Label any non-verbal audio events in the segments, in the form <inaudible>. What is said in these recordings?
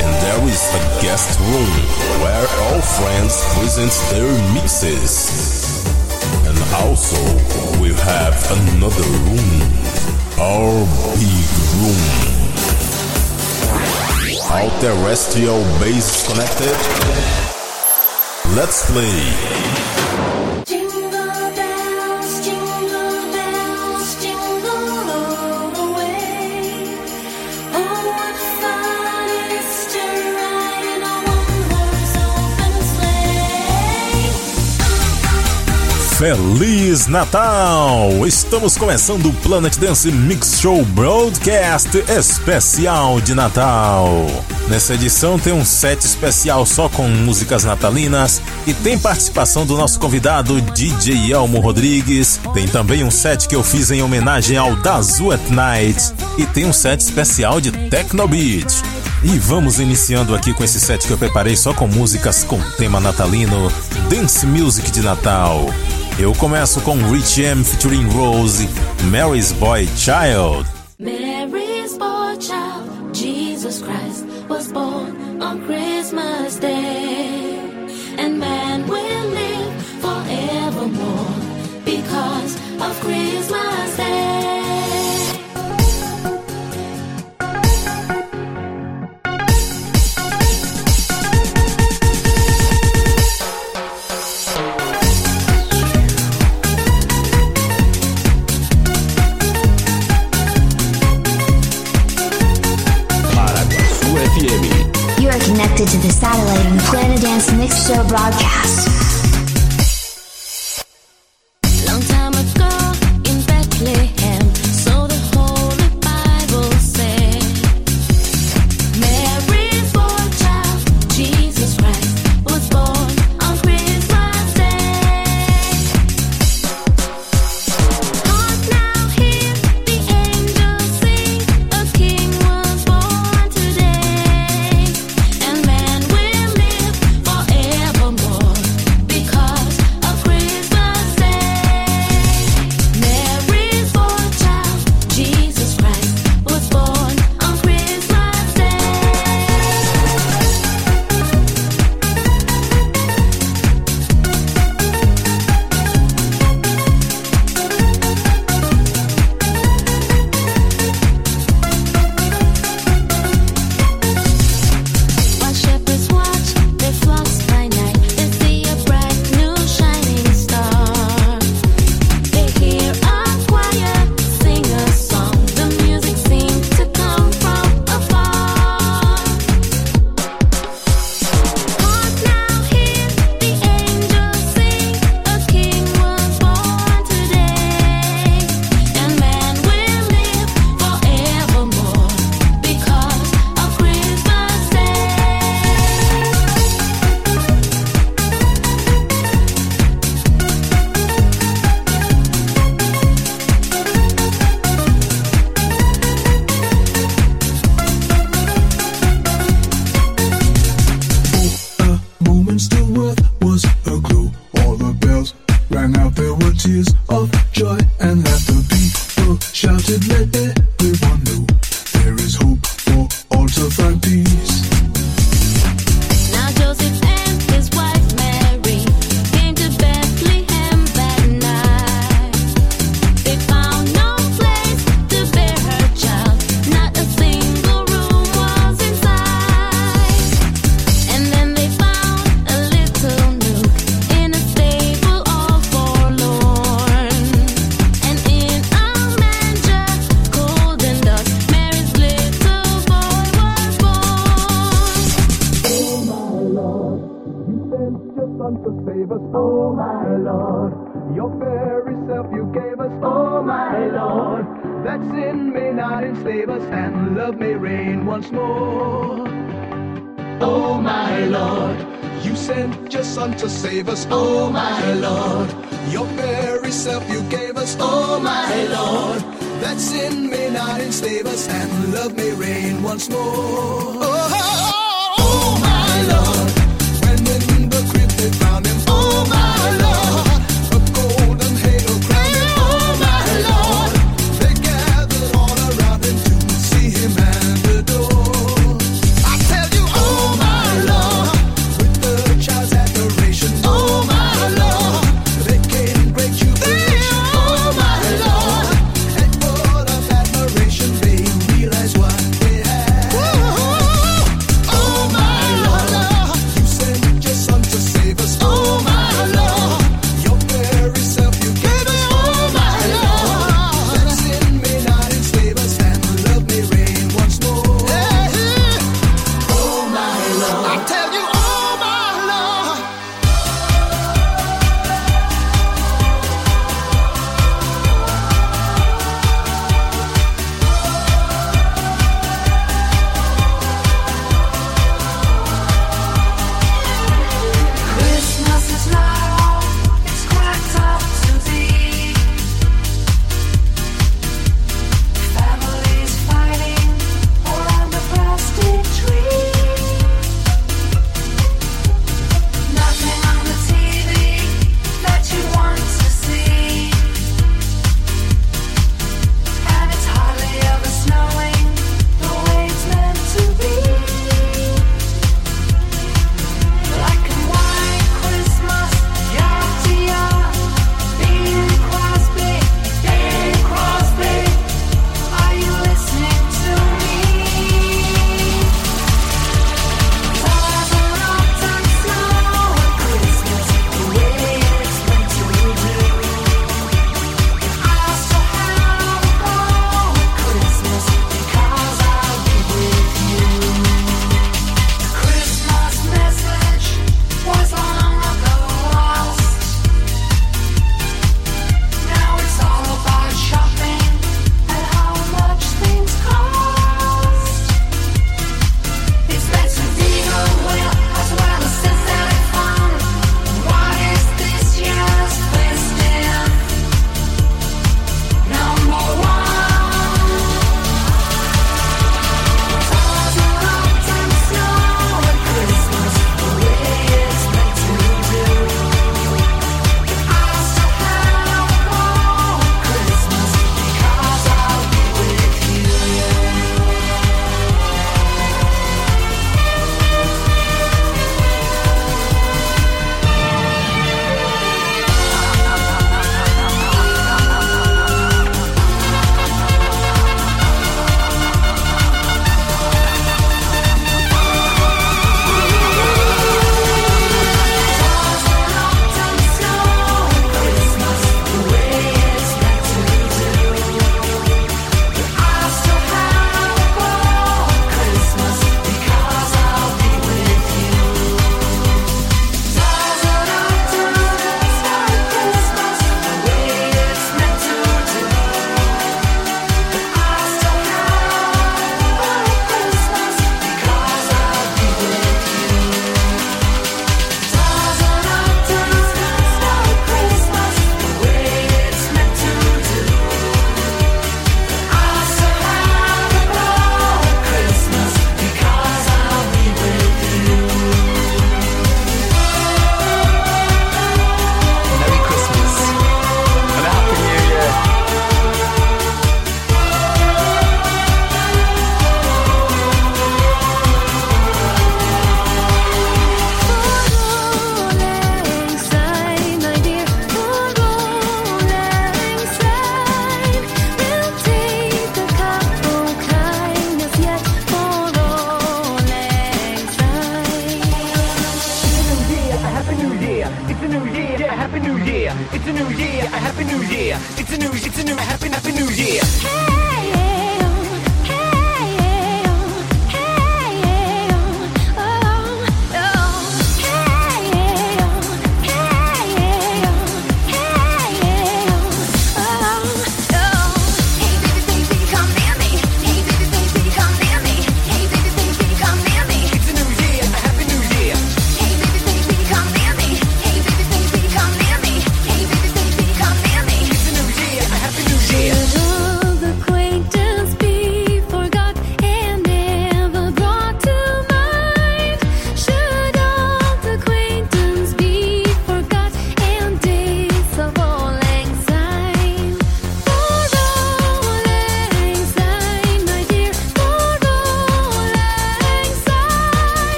And there is a guest room where all friends present their mixes. And also, we have another room, our big room. All terrestrial base connected. Let's play. Feliz Natal! Estamos começando o Planet Dance Mix Show Broadcast especial de Natal. Nessa edição tem um set especial só com músicas natalinas e tem participação do nosso convidado DJ Elmo Rodrigues. Tem também um set que eu fiz em homenagem ao Dazu at Night e tem um set especial de Techno Beat. E vamos iniciando aqui com esse set que eu preparei só com músicas com tema natalino, Dance Music de Natal. Eu começo com Rich M featuring Rose, Mary's Boy Child.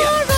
Yeah.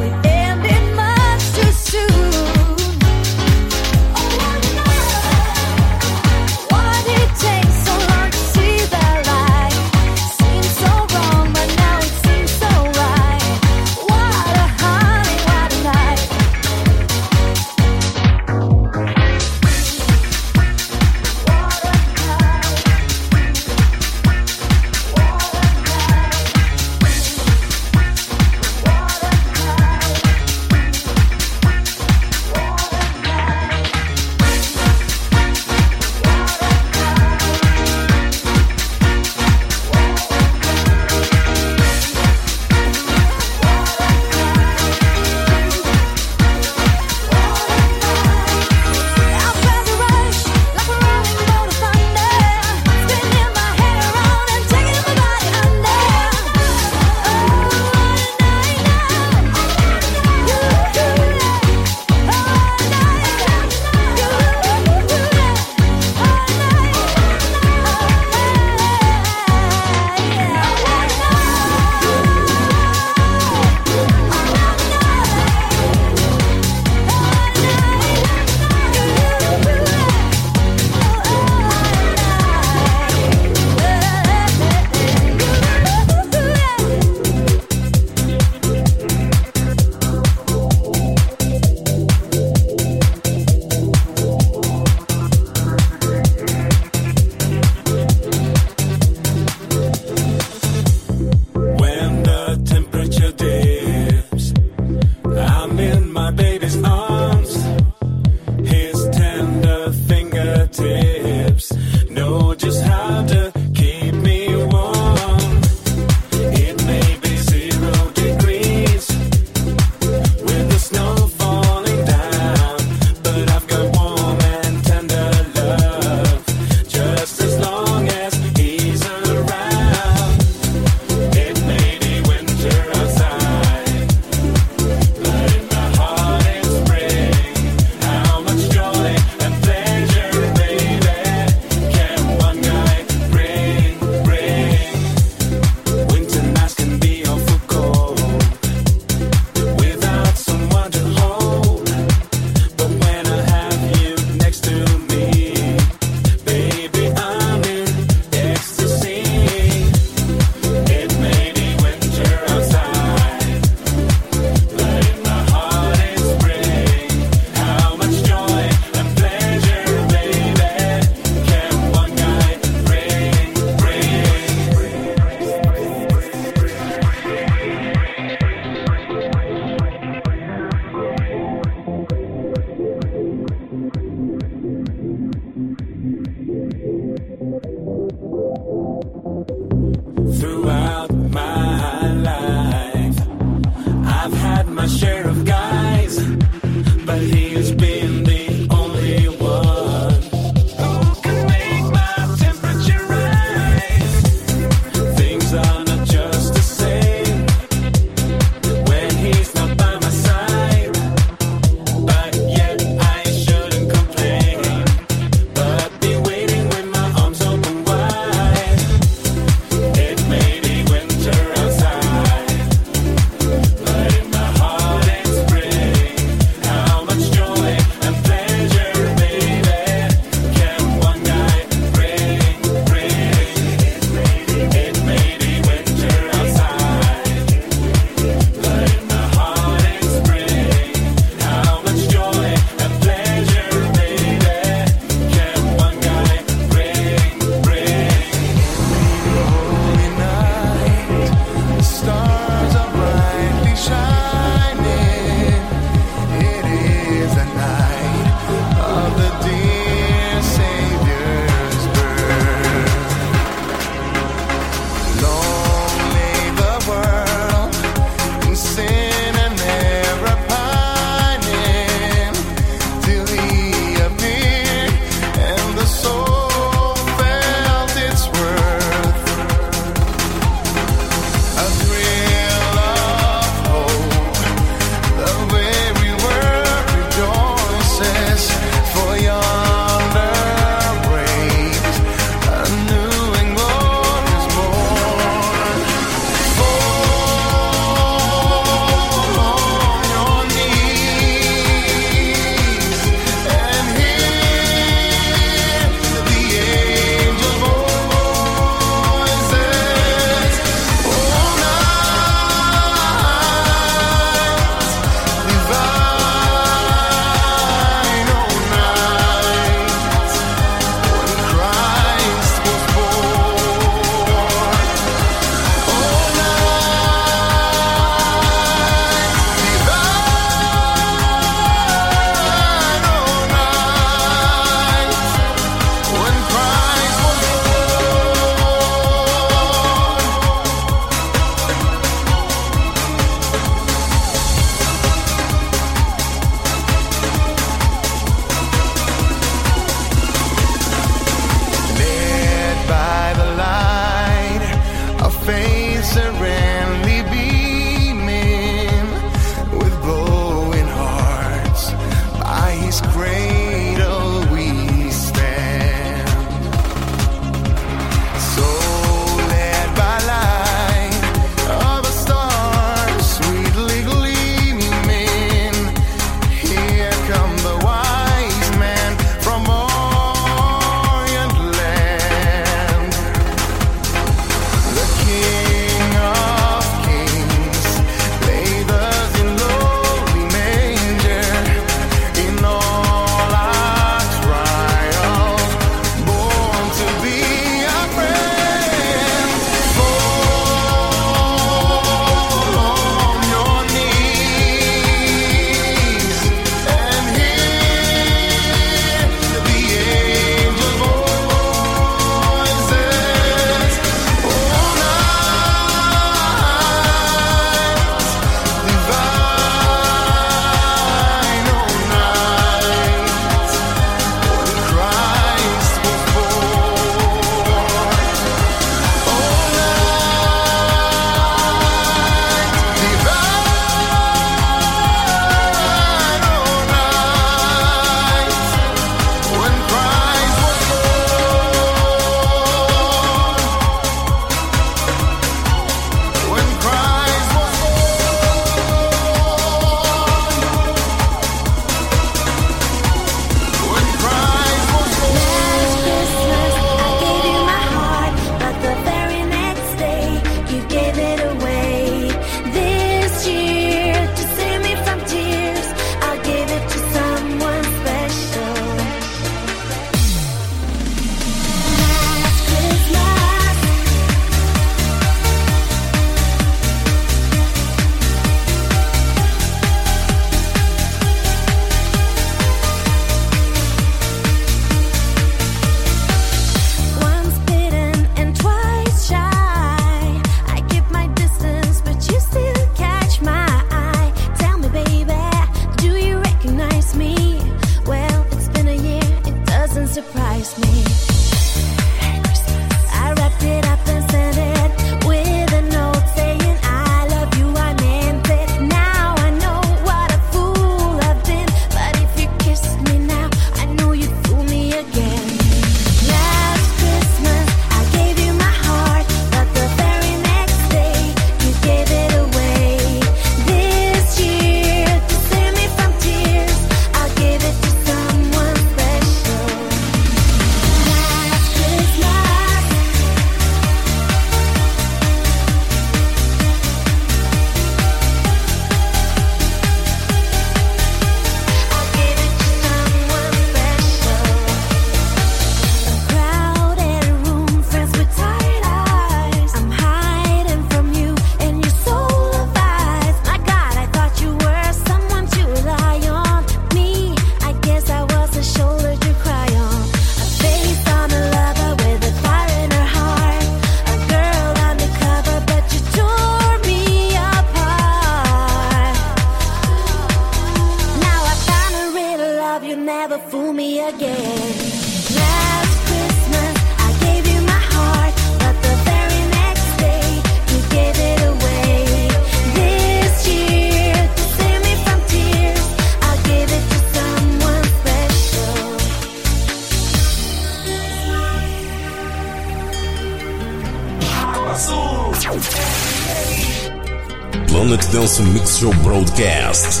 Show Broadcast.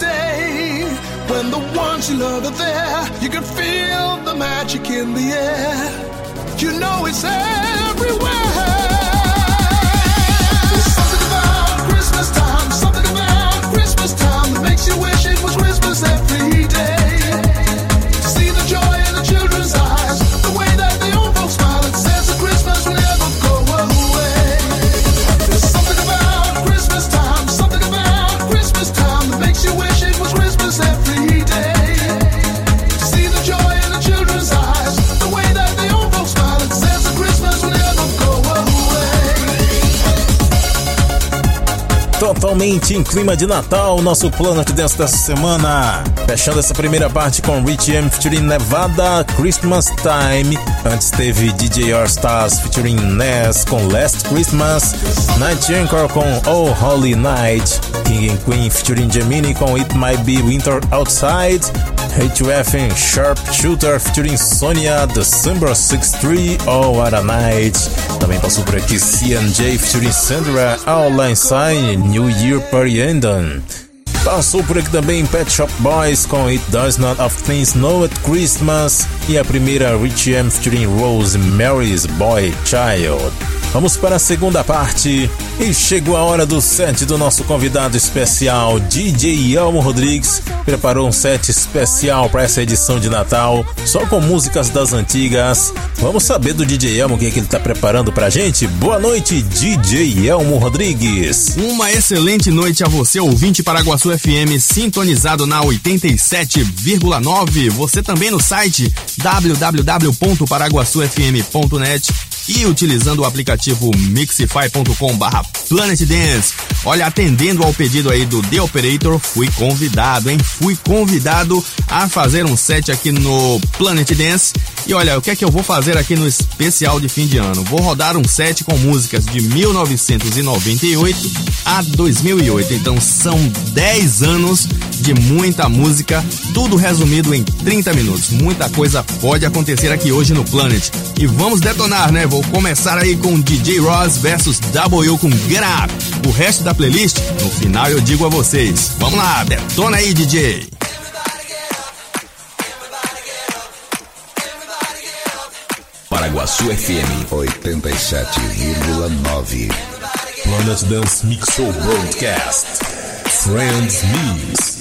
day when the ones you love are there. You can feel the magic in the air. You know it's everywhere. There's something about Christmas time, something about Christmas time that makes you wish it was Christmas every Mente em clima de Natal, nosso Planet Dance desta semana. Fechando essa primeira parte com Rich M featuring Nevada, Christmas Time. Antes teve DJ R Stars featuring Ness com Last Christmas, Night Anchor com Oh Holy Night, King and Queen featuring Gemini com It Might Be Winter Outside, a2F Sharp Shooter featuring Sonia, December 63, Oh What a Night. Também passou por aqui CNJ featuring Sandra, All Sign, New Year Party Passou por aqui também Pet Shop Boys com It Does Not Of Things Know at Christmas e a primeira Richie M featuring Rosemary's Boy Child. Vamos para a segunda parte e chegou a hora do set do nosso convidado especial, DJ Elmo Rodrigues. Preparou um set especial para essa edição de Natal, só com músicas das antigas. Vamos saber do DJ Elmo o que, é que ele está preparando pra gente? Boa noite, DJ Elmo Rodrigues. Uma excelente noite a você, ouvinte Paraguaçu FM, sintonizado na 87,9. Você também no site www.paraguaçufm.net e utilizando o aplicativo mixify.com barra Planet Dance. Olha, atendendo ao pedido aí do The Operator, fui convidado, hein? Fui convidado a fazer um set aqui no Planet Dance. E olha, o que é que eu vou fazer aqui no especial de fim de ano? Vou rodar um set com músicas de 1998 a 2008. Então são 10 anos de muita música, tudo resumido em 30 minutos. Muita coisa pode acontecer aqui hoje no Planet. E vamos detonar, né? Vou começar aí com DJ Ross versus W com Get Up. O resto da playlist, no final eu digo a vocês. Vamos lá, detona aí, DJ. Paraguaçu FM 87,9. Planet Dance Mix Show Broadcast. Friends Miss.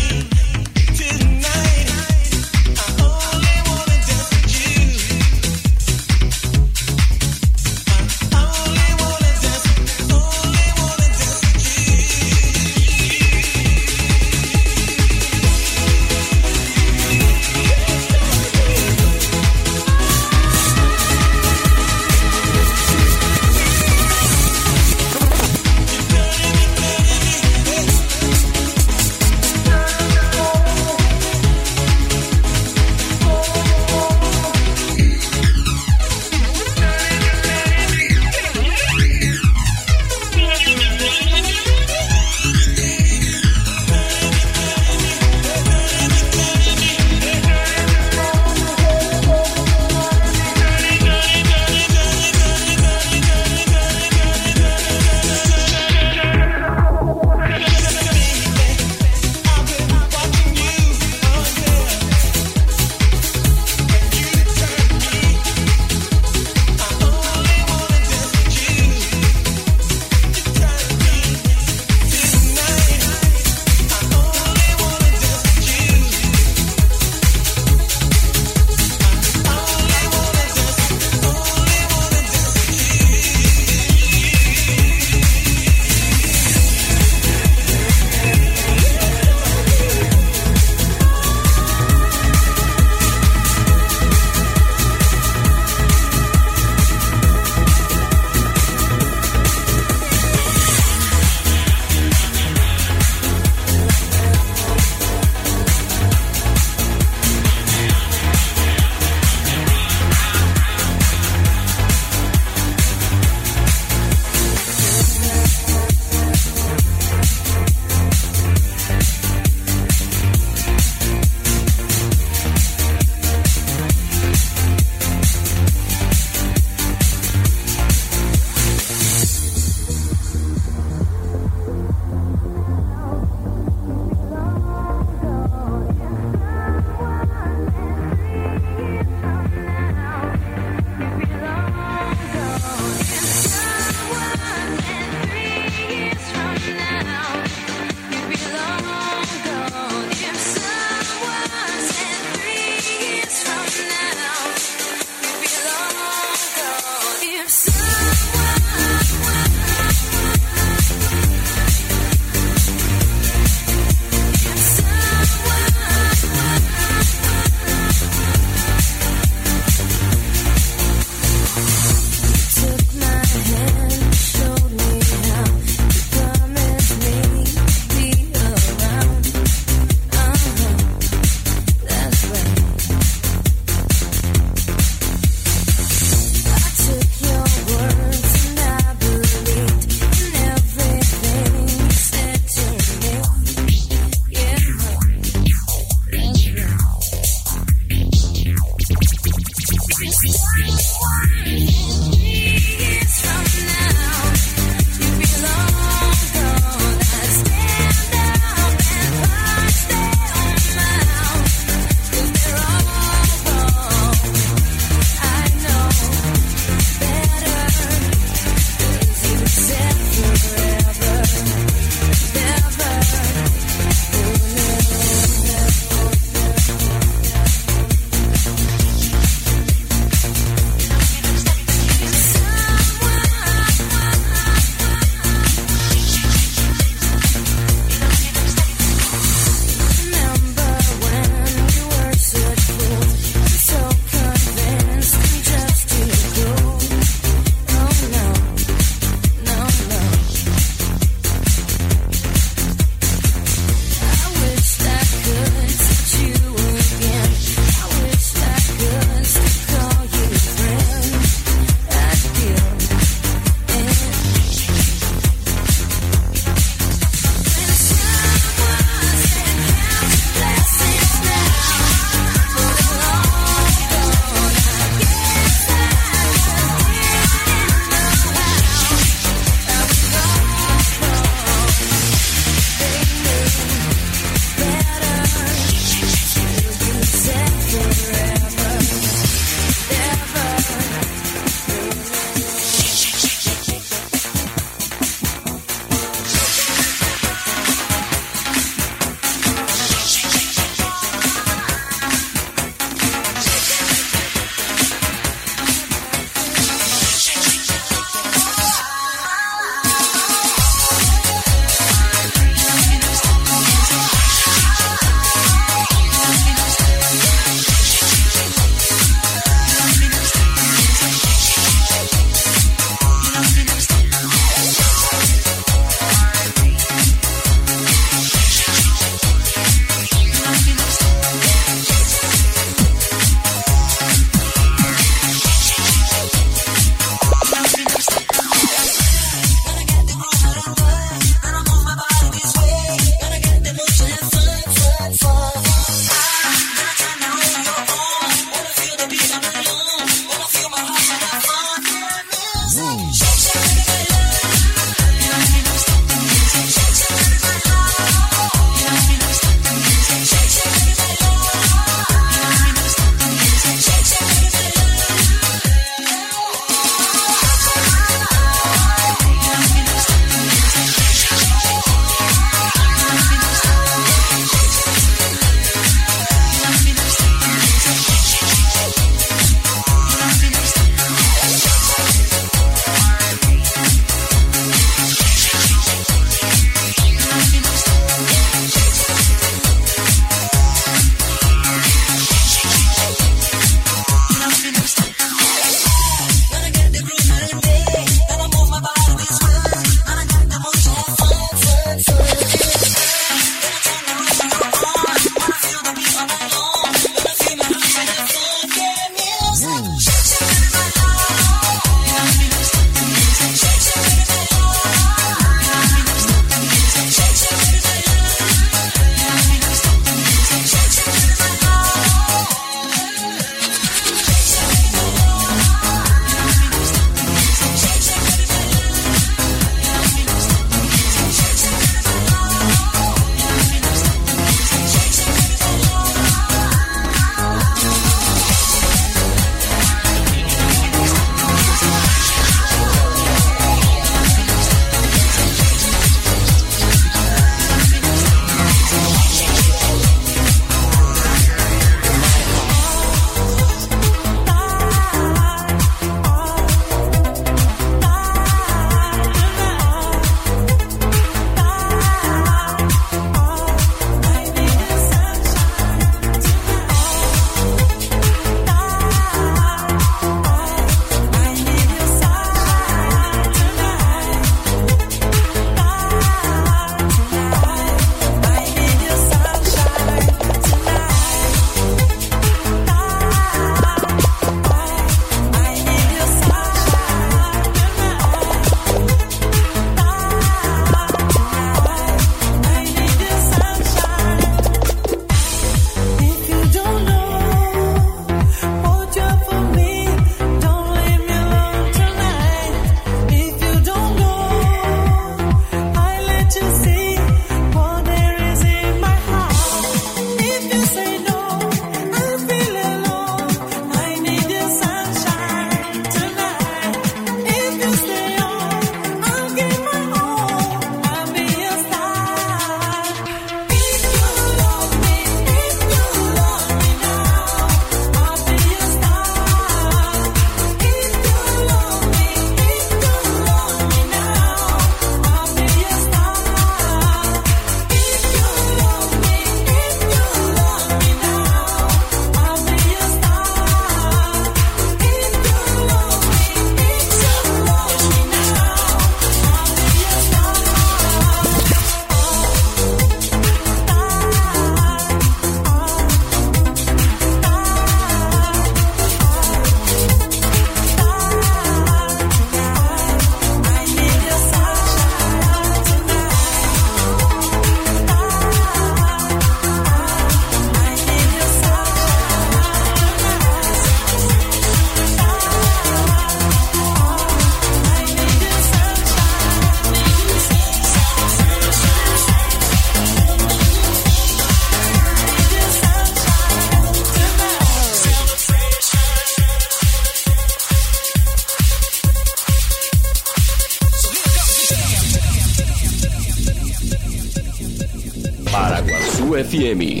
FM.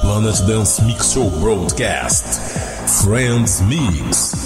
Planet Dance Mix Show Broadcast. Friends Mix.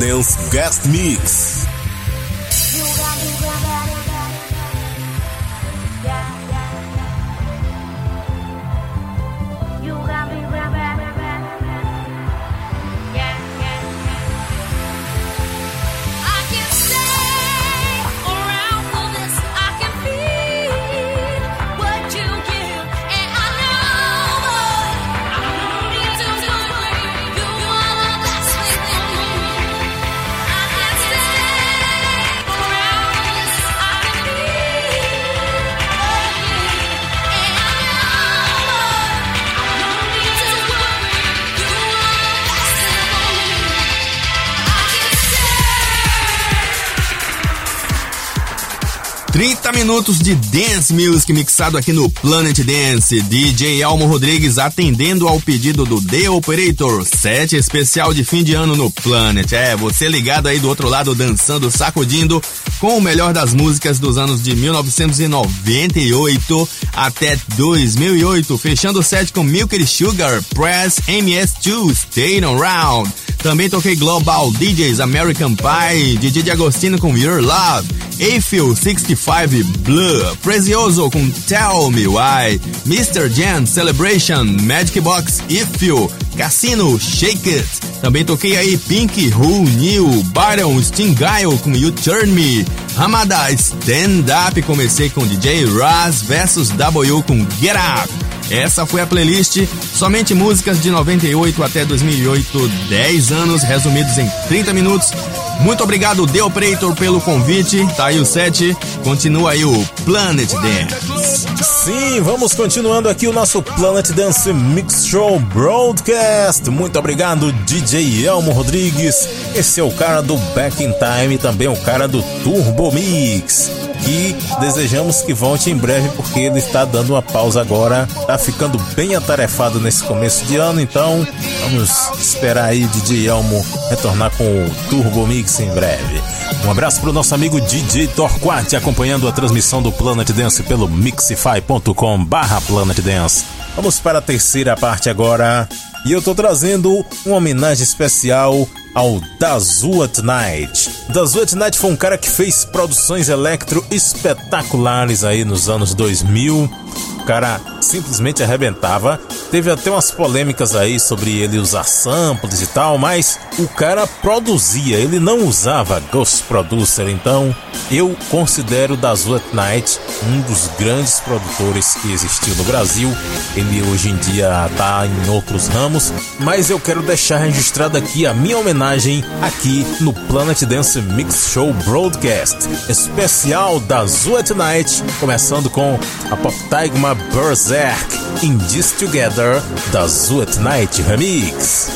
Dance Guest Mix. Minutos de dance music mixado aqui no Planet Dance. DJ Elmo Rodrigues atendendo ao pedido do The Operator. Set especial de fim de ano no Planet. É, você ligado aí do outro lado dançando, sacudindo com o melhor das músicas dos anos de 1998 até 2008. Fechando o set com Milky Sugar, Press, MS2, Stay Around. Também toquei Global DJs American Pie, DJ de Agostino com Your Love, Eiffel 65 Blue, Prezioso com Tell Me Why, Mr. Jan Celebration, Magic Box If You, Cassino Shake It. Também toquei aí Pink Who New, Byron Stingale com You Turn Me, Hamada Stand Up. Comecei com DJ Raz versus W com Get Up. Essa foi a playlist, somente músicas de 98 até 2008, 10 anos resumidos em 30 minutos. Muito obrigado, The Operator, pelo convite. Tá aí o set, continua aí o Planet Dance. Sim, vamos continuando aqui o nosso Planet Dance Mix Show Broadcast. Muito obrigado, DJ Elmo Rodrigues. Esse é o cara do Back in Time e também o cara do Turbo Mix. E desejamos que volte em breve porque ele está dando uma pausa agora. Tá ficando bem atarefado nesse começo de ano, então vamos esperar aí DJ Elmo retornar com o Turbo Mix em breve. Um abraço pro nosso amigo DJ Torquati acompanhando a transmissão do Planet Dance pelo mixify.com barra Planet Dance. Vamos para a terceira parte agora. E eu tô trazendo uma homenagem especial ao Dazu at Night. Dazu at Night foi um cara que fez produções electro espetaculares aí nos anos 2000. O cara simplesmente arrebentava. Teve até umas polêmicas aí sobre ele usar samples e tal, mas o cara produzia, ele não usava Ghost Producer, então eu considero Dazu at Night um dos grandes produtores que existiu no Brasil. Ele hoje em dia tá em outros ramos, mas eu quero deixar registrado aqui a minha homenagem aqui no Planet Dance Mix Show Broadcast, especial Dazu at Night, começando com a Pop Tagma Berserk in This Together da at Night Remix.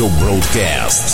Show Broadcast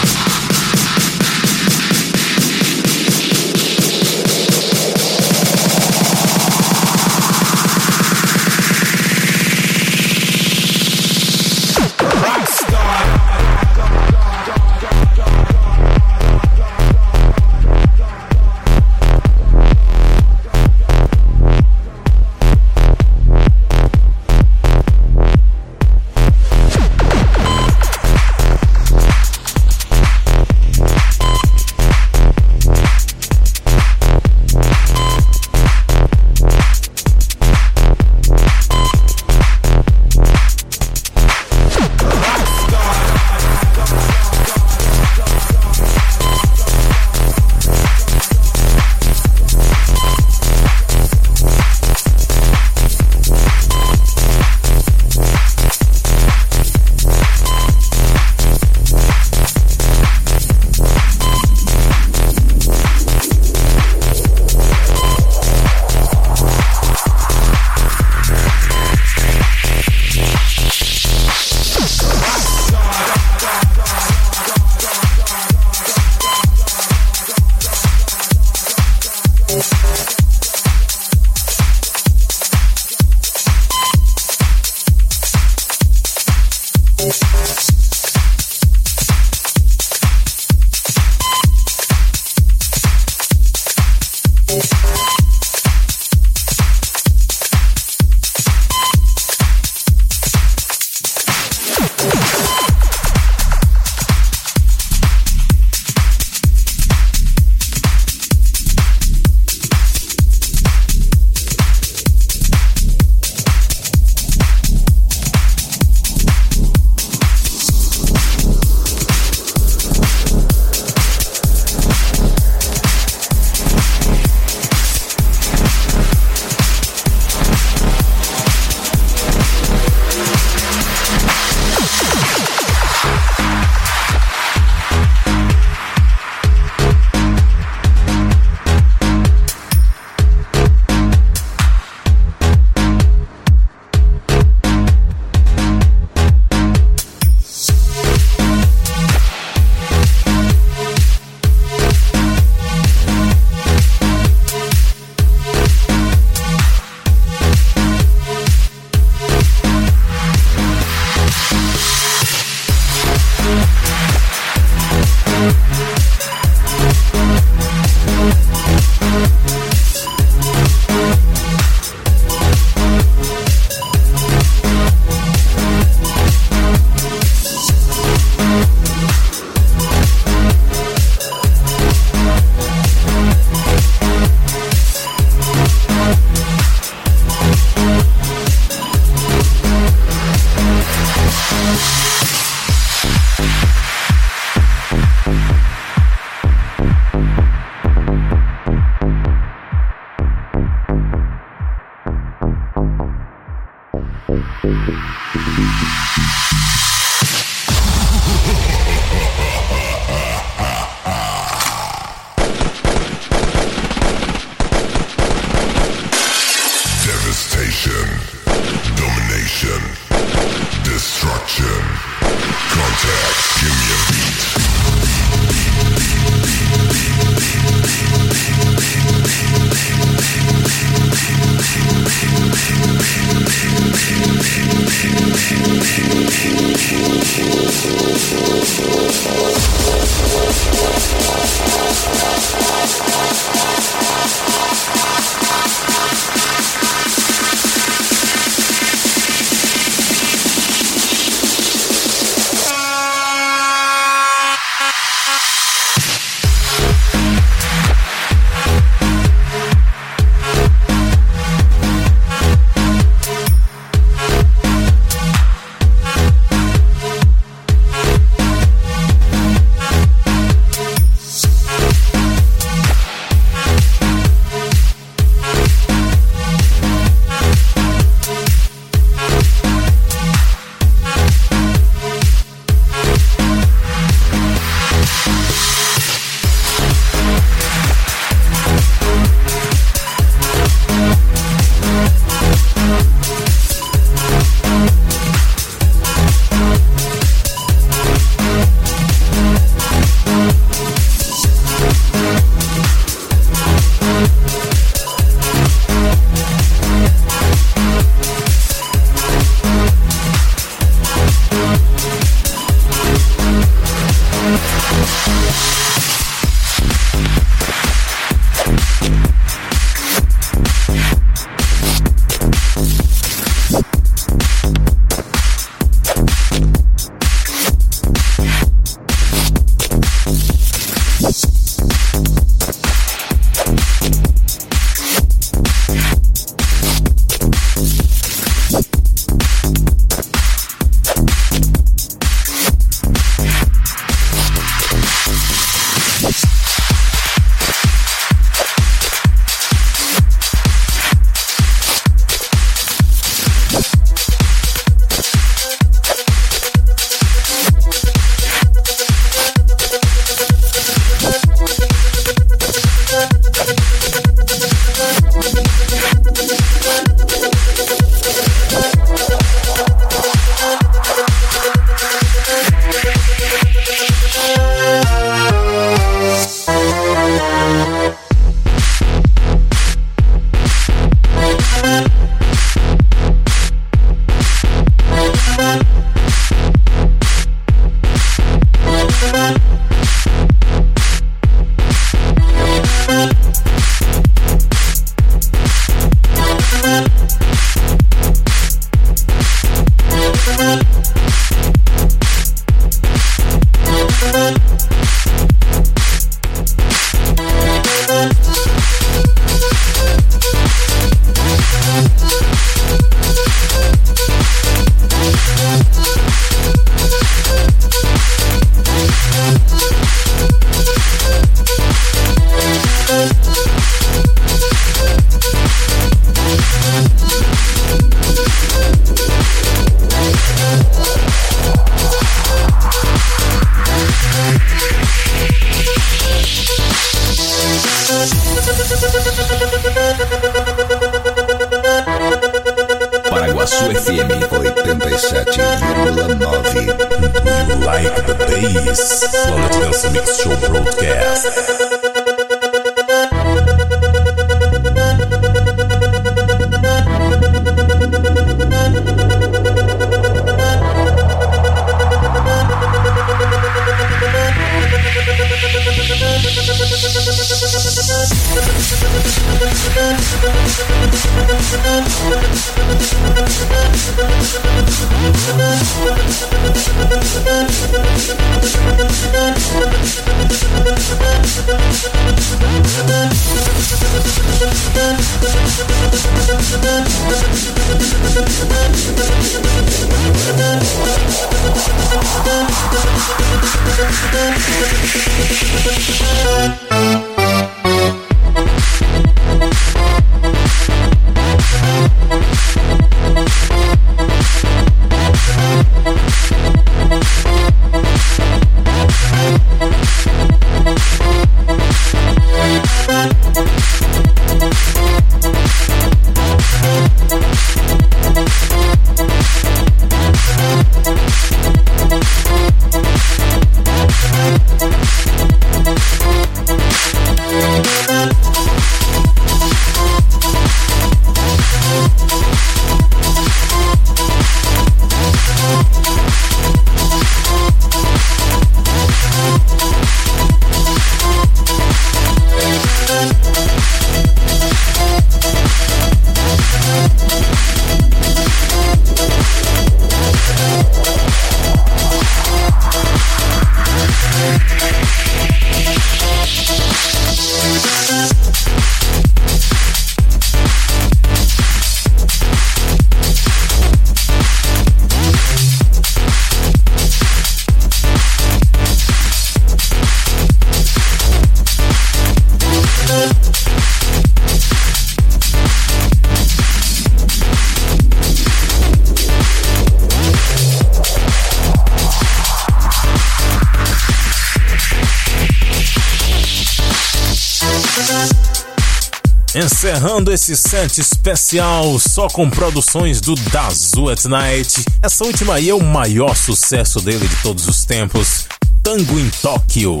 Encerrando esse set especial só com produções do Dazu at Night. Essa última aí é o maior sucesso dele de todos os tempos, Tango em Tóquio.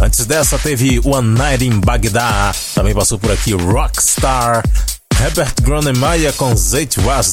Antes dessa teve One Night in Baghdad, também passou por aqui Rockstar, Herbert Grönemeyer com Zait Was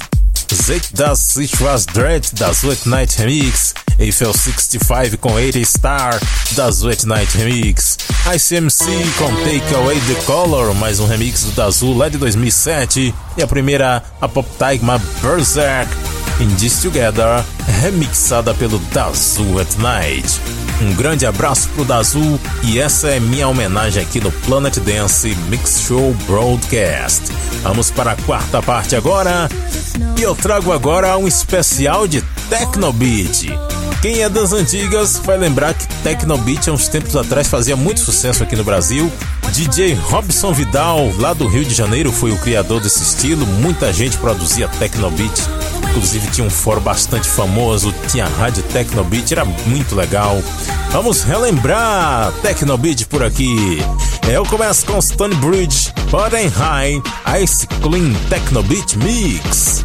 Zait das It Was Dread da Sweat Night Remix, Eiffel 65 com 80 Star da Sweat Night Remix, ICMC com Take Away the Color, mais um remix do Dazu lá de 2007, e a primeira, a Pop Tigma Berserk In This Together, remixada pelo Dazu at Night. Um grande abraço pro Dazu e essa é minha homenagem aqui no Planet Dance Mix Show Broadcast. Vamos para a quarta parte agora e eu trago agora um especial de Tecnobeat. Quem é das antigas vai lembrar que Tecnobeat há uns tempos atrás fazia muito sucesso aqui no Brasil. DJ Robson Vidal, lá do Rio de Janeiro, foi o criador desse estilo. Muita gente produzia Tecnobeat. Inclusive tinha um fórum bastante famoso, tinha a rádio Tecnobeat, era muito legal. Vamos relembrar Tecnobeat por aqui. Eu começo com Stone Bridge, Bottom High, Ice Clean Tecnobeat Mix.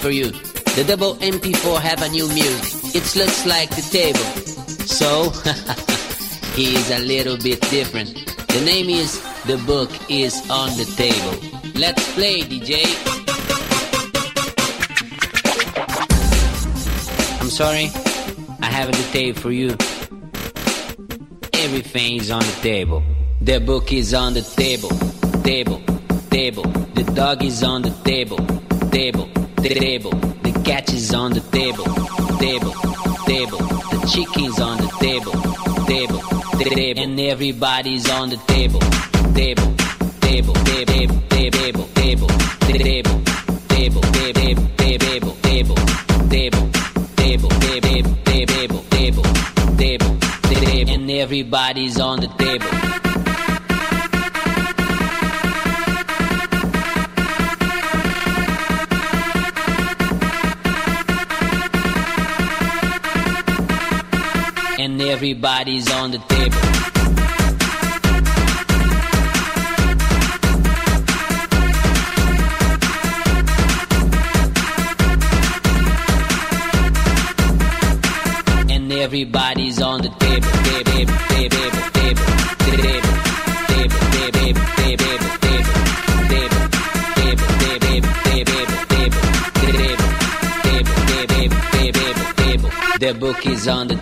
for you. The double MP4 have a new music. It looks like the table. So, <laughs> he is a little bit different. The name is The Book is on the Table. Let's play, DJ. I'm sorry, I have the tape for you. Everything is on the table. The book is on the table, table, table. The dog is on the table, table table. The catch is on the table, table, table. The chicken's on the table, table, table. And everybody's on the table, table, table, table, table, table, table, table, table, table, table, table, table, table, table, table, table, table. And everybody's on the table. everybody's on the table. everybody's on the table, table, table, table, table, table. The book is on the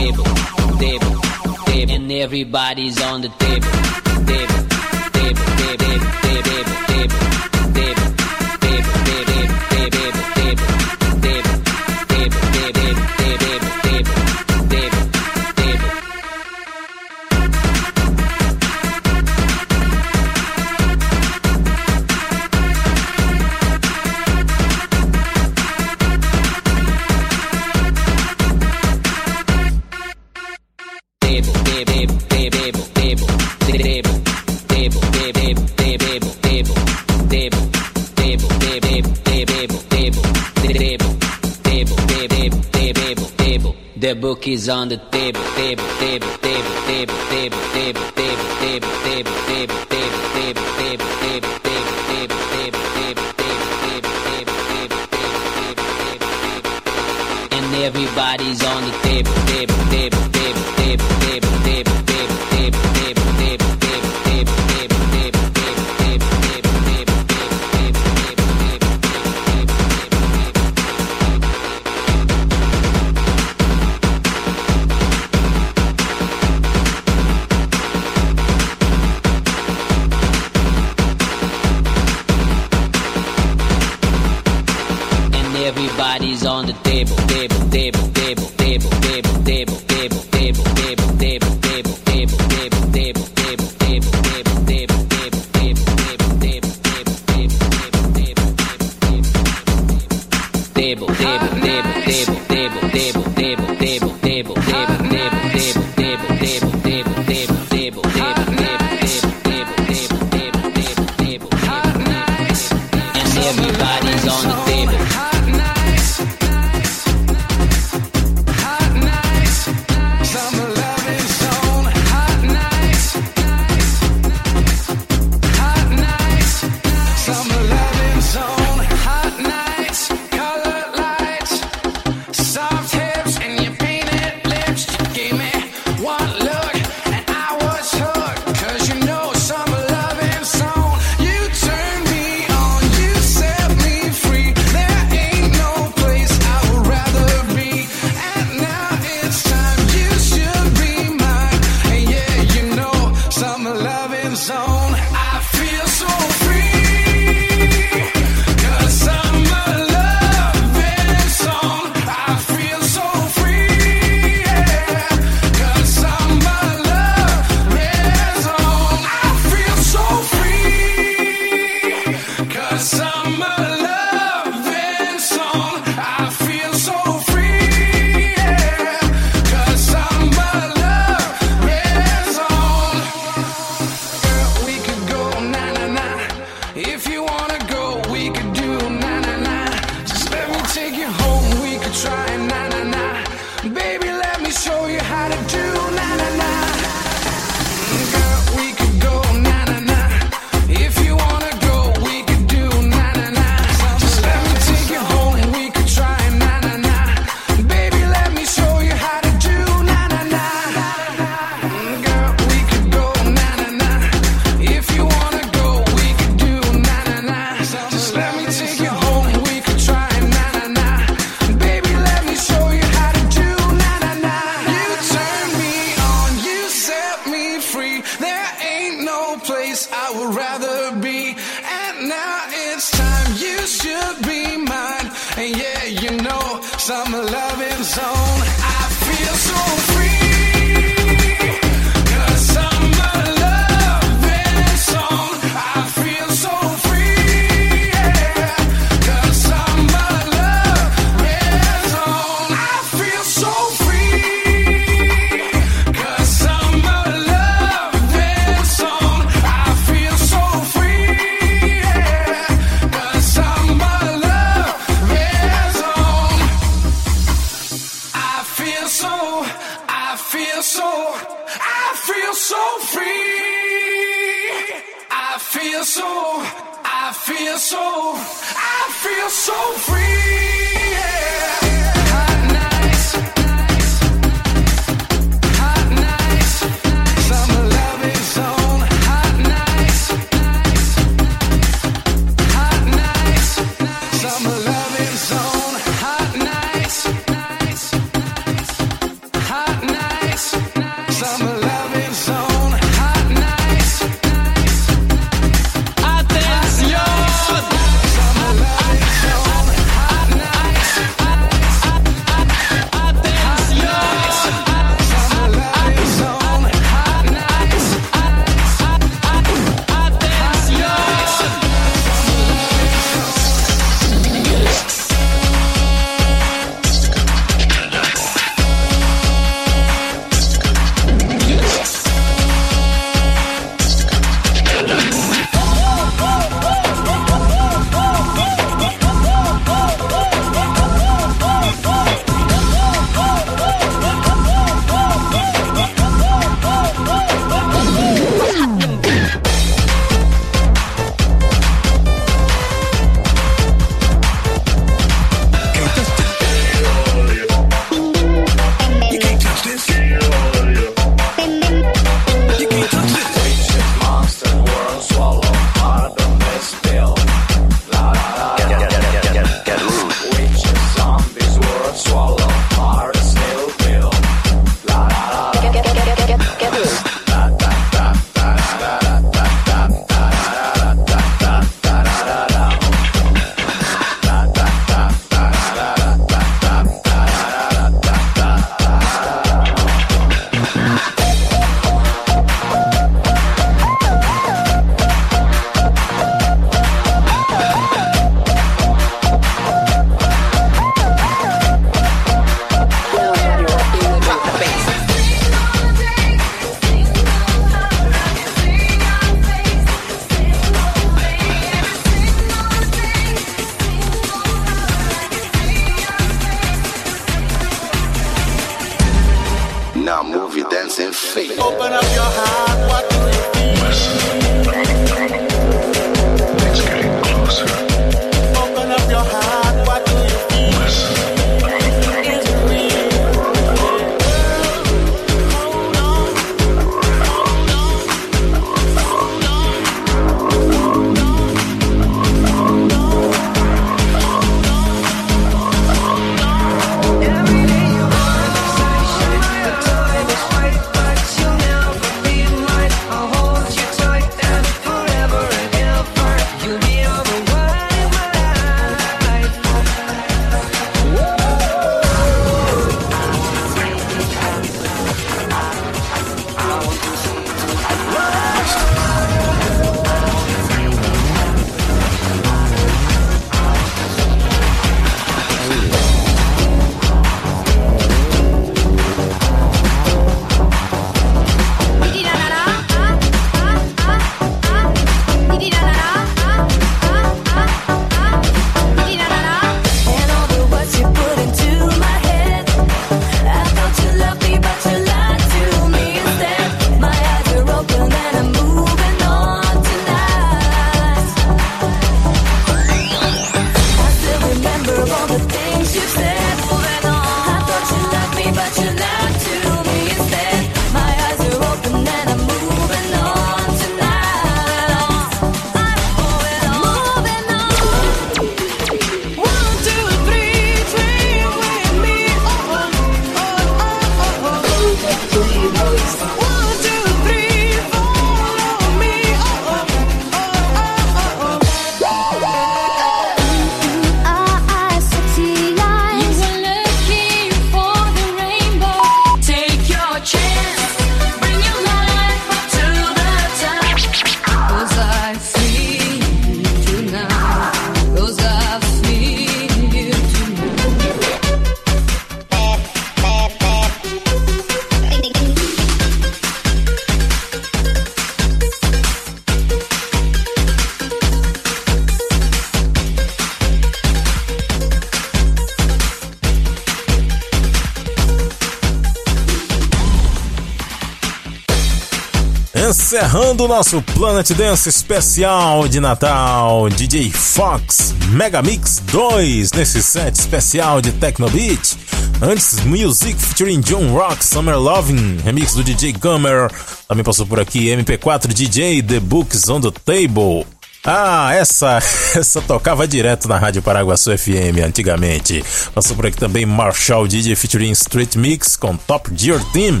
Encerrando o nosso Planet Dance especial de Natal, DJ Fox Mega Mix 2 nesse set especial de Techno Beat. Antes, Music featuring John Rock, Summer Loving, remix do DJ Gummer. Também passou por aqui MP4 DJ, The Books on the Table. Ah, essa <laughs> essa tocava direto na Rádio Paraguaçu FM antigamente. Passou por aqui também Marshall DJ featuring Street Mix com Top Gear Team,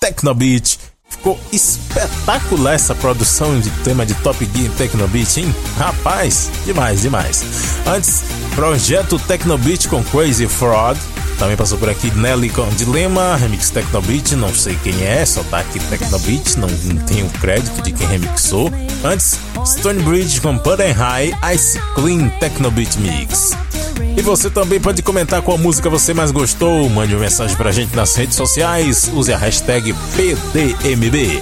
Techno Beat. Ficou espetacular essa produção de tema de Top Gear em Techno Beat, hein? Rapaz, demais, demais. Antes, Projeto Techno Beat com Crazy Frog. Também passou por aqui Nelly com Dilema, remix Techno Beat, não sei quem é, só tá aqui Techno Beat, não, não tenho crédito de quem remixou. Antes, Stonebridge com Pudding High, Ice Clean Techno Beat Mix. E você também pode comentar qual música você mais gostou. Mande uma mensagem pra gente nas redes sociais. Use a hashtag PDMB.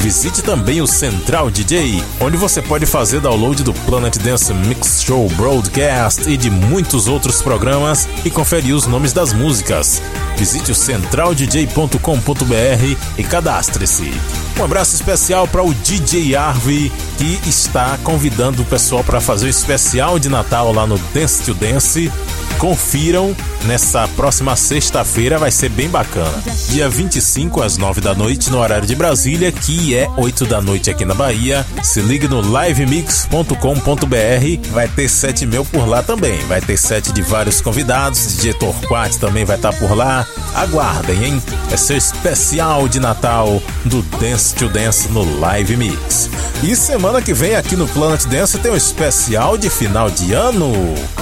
Visite também o Central DJ, onde você pode fazer download do Planet Dance Mix Show Broadcast e de muitos outros programas e conferir os nomes das músicas. Visite o centraldj.com.br e cadastre-se. Um abraço especial para o DJ Arvi, que está convidando o pessoal para fazer o especial de Natal lá no Dance to Dance. Confiram nessa próxima sexta-feira, vai ser bem bacana. Dia 25 às 9 da noite no horário de Brasília, que é 8 da noite aqui na Bahia. Se ligue no livemix.com.br, vai ter set meu por lá também. Vai ter set de vários convidados, DJ Torquat também vai estar por lá. Aguardem, hein? É seu especial de Natal do Dance to Dance no Live Mix. E semana que vem aqui no Planet Dance tem um especial de final de ano.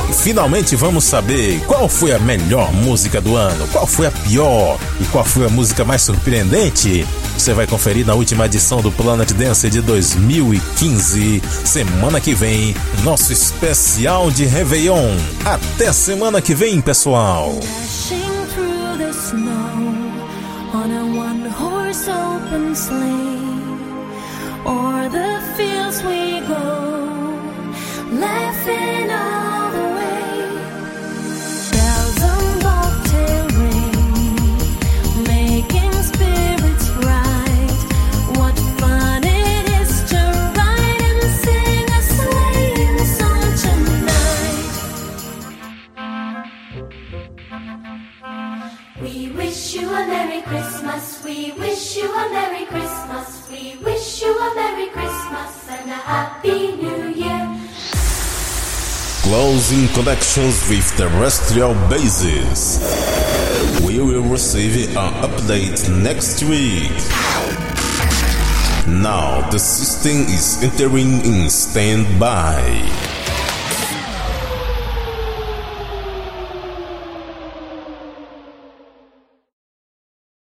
E finalmente vamos saber qual foi a melhor música do ano, qual foi a pior e qual foi a música mais surpreendente. Você vai conferir na última edição do Planet Dance de 2015. Semana que vem, nosso especial de Réveillon. Até semana que vem, pessoal. Through the snow on a one horse open sleigh. O'er the fields we go, laughing all wish you a Merry Christmas. We wish you a Merry Christmas and a Happy New Year. Closing connections with terrestrial bases. We will receive an update next week. Now the system is entering in standby.